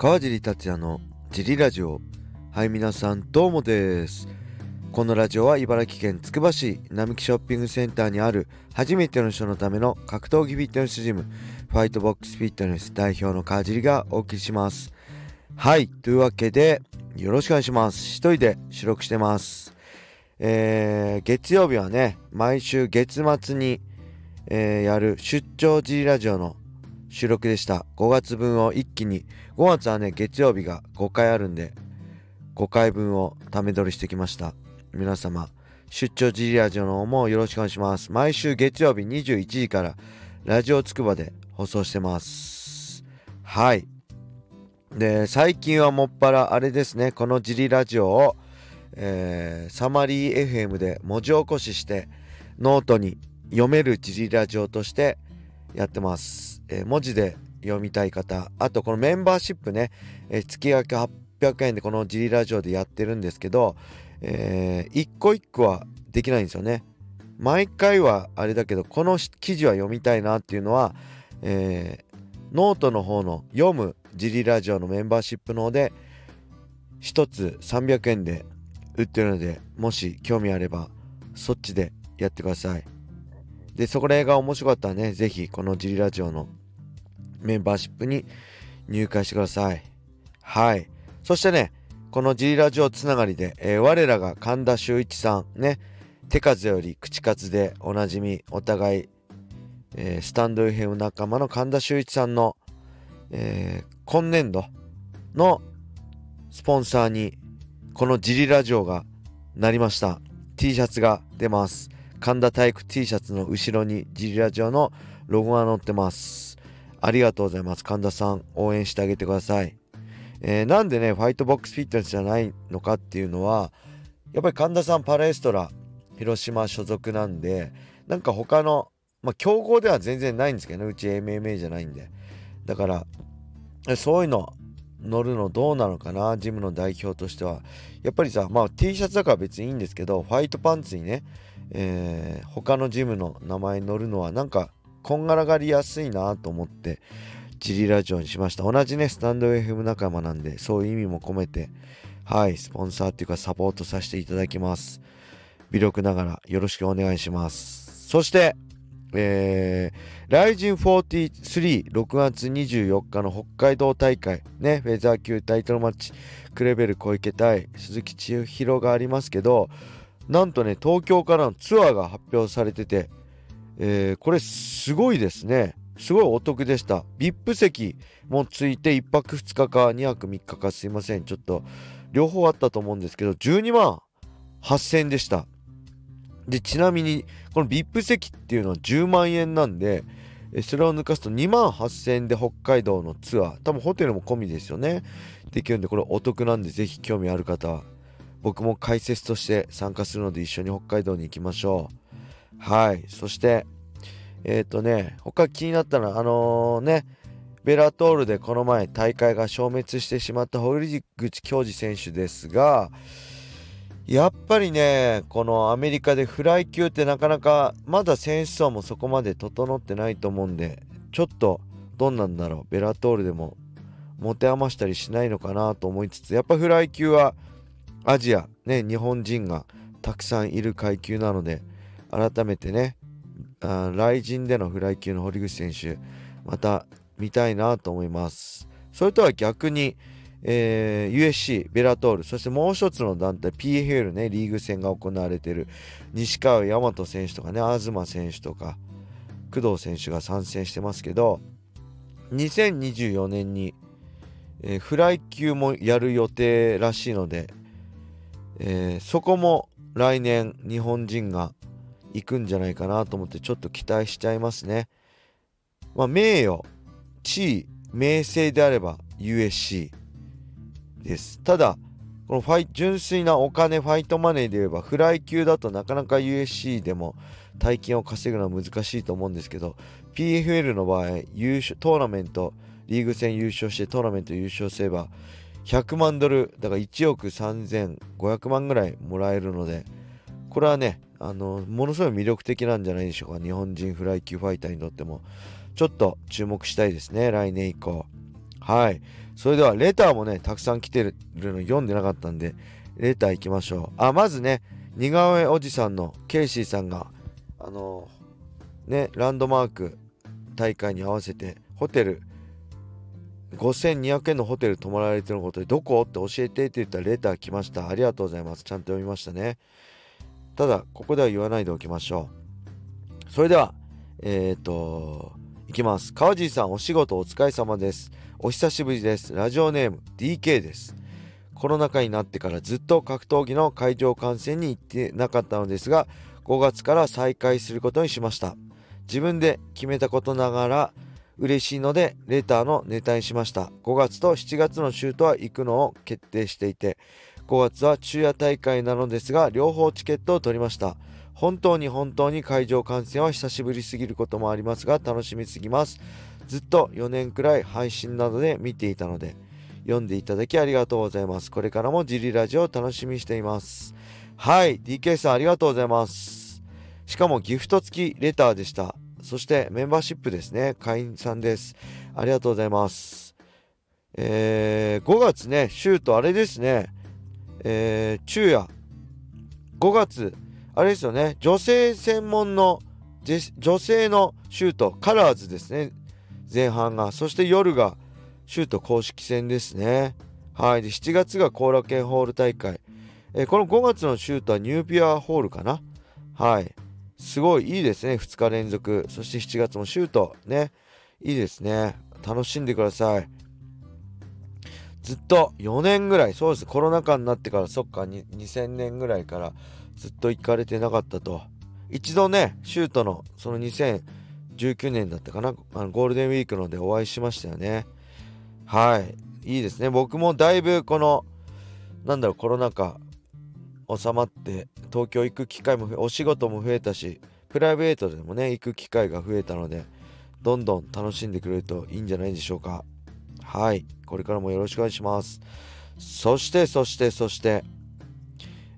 川尻達也のジリラジオ。はい皆さんどうもです。このラジオは茨城県つくば市並木ショッピングセンターにある初めての人のための格闘技フィットネスジムファイトボックスフィットネス代表の川尻がお送りします。はいというわけでよろしくお願いします。一人で収録してます。えー、月曜日はね毎週月末に、えー、やる出張ジリラジオの収録でした。5月分を一気に。5月はね月曜日が5回あるんで5回分をため撮りしてきました。皆様出張ジリラジオの方もよろしくお願いします。毎週月曜日21時からラジオつくばで放送してます。はい。で最近はもっぱらあれですねこのジリラジオをえー、サマリー FM で文字起こししてノートに読めるジリラジオとしてやってます、えー、文字で読みたい方あとこのメンバーシップね、えー、月額800円でこのジリラジオでやってるんですけど、えー、一個一個はできないんですよね。毎回はあれだけどこの記事は読みたいなっていうのは、えー、ノートの方の読むジリラジオのメンバーシップの方で1つ300円で売ってるのでもし興味あればそっちでやってください。でそこら辺が面白かったらね是非このジリラジオのメンバーシップに入会してください。はい。そしてねこのジリラジオつながりで、えー、我らが神田修一さんね手数より口数でおなじみお互い、えー、スタンド FM 仲間の神田修一さんの、えー、今年度のスポンサーにこのジリラジオがなりました。T シャツが出ます。神田体育 T シャツの後ろにジリラジオのロゴが載ってます。ありがとうございます。神田さん応援してあげてください、えー、なんでねファイトボックスフィットネスじゃないのかっていうのはやっぱり神田さんパラエストラ広島所属なんでなんか他のまあ強豪では全然ないんですけどね。うち MMA じゃないんで。だからそういうの乗るのどうなのかなジムの代表としては。やっぱりさまあ T シャツだから別にいいんですけどファイトパンツにね、えー、他のジムの名前に乗るのはなんかこんがらがりやすいなと思ってジリラジオにしました。同じねスタンド FM 仲間なんでそういう意味も込めてはいスポンサーっていうかサポートさせていただきます。微力ながらよろしくお願いします。そしてえー、ライジン43、6月24日の北海道大会、ね、フェザー級タイトルマッチ、クレベル小池対鈴木千尋がありますけど、なんとね、東京からのツアーが発表されてて、えー、これすごいですね。すごいお得でした。VIP 席もついて1泊2日か2泊3日かすいません。ちょっと両方あったと思うんですけど、12万8000円でした。で、ちなみに、この VIP 席っていうのは10万円なんで、それを抜かすと2万8000円で北海道のツアー、多分ホテルも込みですよね。できるんで、これお得なんで、ぜひ興味ある方は、僕も解説として参加するので一緒に北海道に行きましょう。はい。そして、えっ、ー、とね、他気になったのは、あのー、ね、ベラトールでこの前大会が消滅してしまった堀口恭司選手ですが、やっぱりねこのアメリカでフライ級ってなかなかまだ選手層もそこまで整ってないと思うんでちょっとどんなんだろうベラトールでも持て余したりしないのかなと思いつつやっぱフライ級はアジアね日本人がたくさんいる階級なので改めてねあ雷神でのフライ級の堀口選手また見たいなと思います。それとは逆にえー、USC、ベラトール、そしてもう一つの団体、PFL ね、リーグ戦が行われている西川大和選手とかね、東選手とか、工藤選手が参戦してますけど、2024年に、えー、フライ級もやる予定らしいので、えー、そこも来年日本人が行くんじゃないかなと思ってちょっと期待しちゃいますね。まあ、名誉、地位、名声であれば USC。ですただこのファイ純粋なお金ファイトマネーで言えばフライ級だとなかなか USC でも大金を稼ぐのは難しいと思うんですけど PFL の場合優勝トーナメントリーグ戦優勝してトーナメント優勝すれば100万ドルだから1億3500万ぐらいもらえるのでこれはねあのものすごい魅力的なんじゃないでしょうか。日本人フライ級ファイターにとっても。ちょっと注目したいですね来年以降。はい。それではレターもねたくさん来てるの読んでなかったんでレター行きましょう。あまずね似顔絵おじさんのケイシーさんがあのねランドマーク大会に合わせてホテル5200円のホテル泊まられてることでどこ？って教えてって言ったらレター来ました。ありがとうございます。ちゃんと読みましたね。ただここでは言わないでおきましょう。それではえっ、ー、といきます。川地さんお仕事お疲れ様です。お久しぶりです。ラジオネーム DK です。コロナ禍になってからずっと格闘技の会場観戦に行ってなかったのですが5月から再開することにしました。自分で決めたことながら嬉しいのでレターのネタにしました5月と7月の週とは行くのを決定していて5月は昼夜大会なのですが両方チケットを取りました本当に本当に会場観戦は久しぶりすぎることもありますが楽しみすぎますずっと4年くらい配信などで見ていたので読んでいただきありがとうございます。これからもジリラジオを楽しみにしています。はい、DK さんありがとうございます。しかもギフト付きレターでした。そしてメンバーシップですね。会員さんです。ありがとうございます。えー、5月ね、シュートあれですね。えー、昼夜。5月、あれですよね。女性専門の、女性のシュート、カラーズですね。前半が。そして夜が、シュート公式戦ですね。はい。で、7月が後楽園ホール大会。えー、この5月のシュートはニューピアホールかな。はい。すごいいいですね。2日連続。そして7月もシュート。ね。いいですね。楽しんでください。ずっと4年ぐらい、そうです。コロナ禍になってから、そっか、2000年ぐらいからずっと行かれてなかったと。一度ね、シュートの、その2019年だったかな、あのゴールデンウィークのでお会いしましたよね。はい。いいですね。僕もだいぶこの、なんだろう、コロナ禍収まって、東京行く機会もお仕事も増えたし、プライベートでもね、行く機会が増えたので、どんどん楽しんでくれるといいんじゃないでしょうか。はい。これからもよろしくお願いします。そして、そして、そして、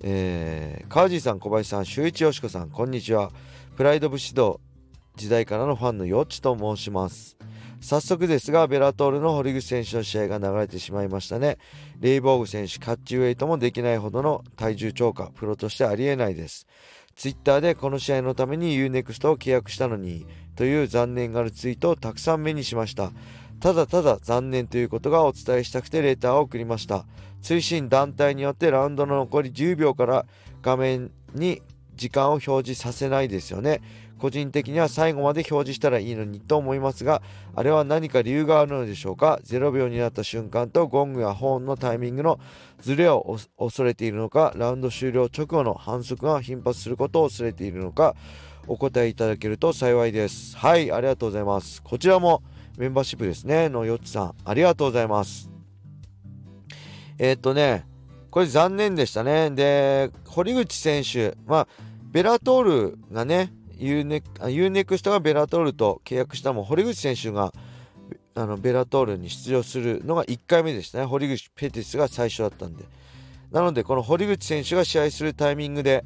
えー、川地さん、小林さん、周一よしこさん、こんにちは。プライド武士道時代からのファンのよっちと申します。早速ですが、ベラトールの堀口選手の試合が流れてしまいましたね。レイボーグ選手、カッチウェイトもできないほどの体重超過、プロとしてありえないです。ツイッターでこの試合のために UNEXT を契約したのに、という残念があるツイートをたくさん目にしました。ただただ残念ということがお伝えしたくてレーターを送りました。推進団体によってラウンドの残り10秒から画面に時間を表示させないですよね。個人的には最後まで表示したらいいのにと思いますが、あれは何か理由があるのでしょうか ?0 秒になった瞬間とゴングやホーンのタイミングのズレを恐れているのか、ラウンド終了直後の反則が頻発することを恐れているのか、お答えいただけると幸いです。はい、ありがとうございます。こちらもメンバーシップですね、のよっちさん、ありがとうございます。えー、っとね、これ残念でしたね。で、堀口選手、まあ、 Bellator がね、 U-NEXT が Bellator と契約したも堀口選手があの Bellator に出場するのが1回目でしたね。堀口ペティスが最初だったんで。なのでこの堀口選手が試合するタイミングで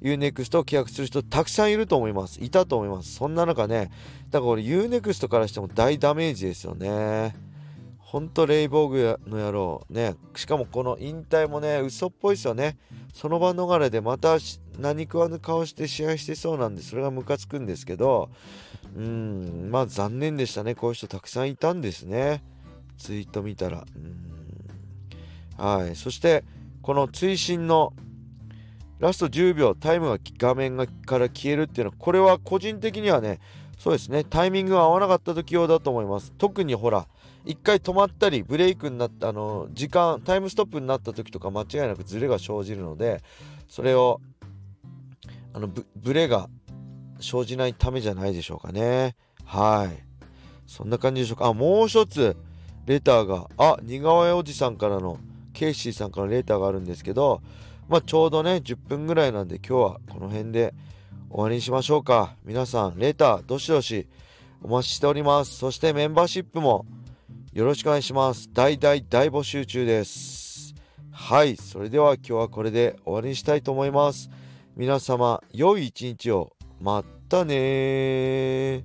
U-NEXT を契約する人たくさんいると思います。いたと思います。そんな中ねだからこれ U-NEXT からしても大ダメージですよね。ほんとレイボーグの野郎ね。しかもこの引退もね嘘っぽいですよね。その場逃れでまた何食わぬ顔して試合してそうなんでそれがムカつくんですけどうんまあ残念でしたね。こういう人たくさんいたんですね。ツイート見たら。うん。はい。そしてこの追伸のラスト10秒タイムが画面がから消えるっていうのはこれは個人的にはねそうですね。タイミングが合わなかった時用だと思います。特にほら一回止まったりブレイクになったあの時間タイムストップになった時とか間違いなくズレが生じるのでそれをあのブレが生じないためじゃないでしょうかね。はい。そんな感じでしょうか。あもう一つレターがあ似顔絵おじさんからのケイシーさんからレターがあるんですけどまあちょうどね10分ぐらいなんで今日はこの辺で終わりにしましょうか。皆さんレターどしどしお待ちしております。そしてメンバーシップもよろしくお願いします。大大大募集中です。はい。それでは今日はこれで終わりにしたいと思います。皆様良い一日を。またね